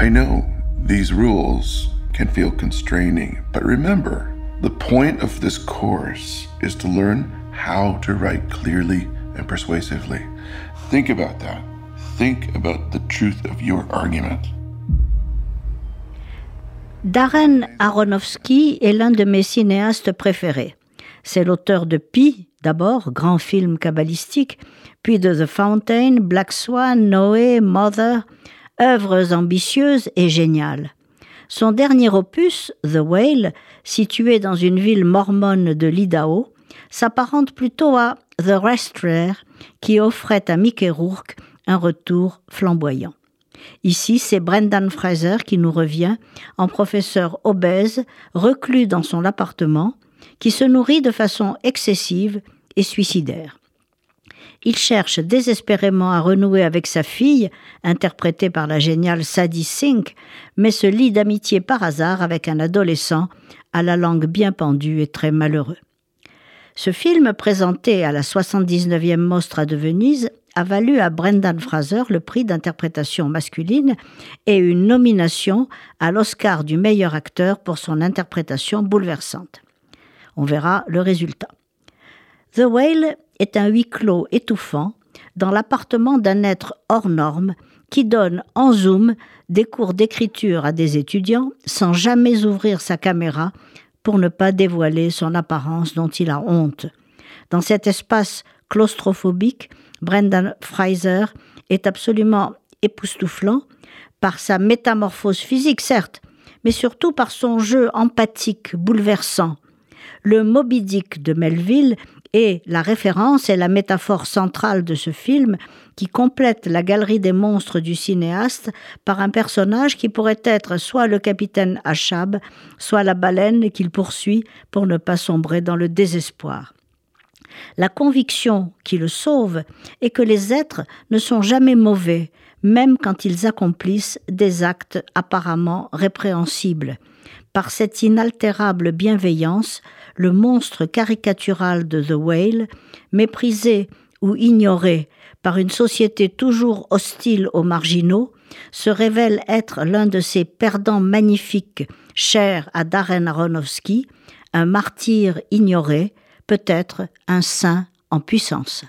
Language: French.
I know these rules can feel constraining, but remember, the point of this course is to learn how to write clearly and persuasively. Think about that. Think about the truth of your argument. Darren Aronofsky est l'un de mes cinéastes préférés. C'est l'auteur de Pi, d'abord, grand film kabbalistique, puis de The Fountain, Black Swan, Noé, Mother, œuvres ambitieuses et géniales. Son dernier opus, The Whale, situé dans une ville mormone de l'Idaho, s'apparente plutôt à The Restrer, qui offrait à Mickey Rourke un retour flamboyant. Ici, c'est Brendan Fraser qui nous revient en professeur obèse, reclus dans son appartement, qui se nourrit de façon excessive et suicidaire. Il cherche désespérément à renouer avec sa fille, interprétée par la géniale Sadie Sink, mais se lie d'amitié par hasard avec un adolescent à la langue bien pendue et très malheureux. Ce film, présenté à la 79e Mostra de Venise, a valu à Brendan Fraser le prix d'interprétation masculine et une nomination à l'Oscar du meilleur acteur pour son interprétation bouleversante. On verra le résultat. The Whale est un huis clos étouffant dans l'appartement d'un être hors norme qui donne en zoom des cours d'écriture à des étudiants sans jamais ouvrir sa caméra pour ne pas dévoiler son apparence dont il a honte. Dans cet espace claustrophobique, Brendan Fraser est absolument époustouflant par sa métamorphose physique, certes, mais surtout par son jeu empathique, bouleversant. Le Moby Dick de Melville est la référence et la métaphore centrale de ce film qui complète la galerie des monstres du cinéaste par un personnage qui pourrait être soit le capitaine Achab, soit la baleine qu'il poursuit pour ne pas sombrer dans le désespoir. La conviction qui le sauve est que les êtres ne sont jamais mauvais, même quand ils accomplissent des actes apparemment répréhensibles. Par cette inaltérable bienveillance, le monstre caricatural de The Whale, méprisé ou ignoré par une société toujours hostile aux marginaux, se révèle être l'un de ces perdants magnifiques chers à Darren Aronofsky, un martyr ignoré, peut-être un saint en puissance.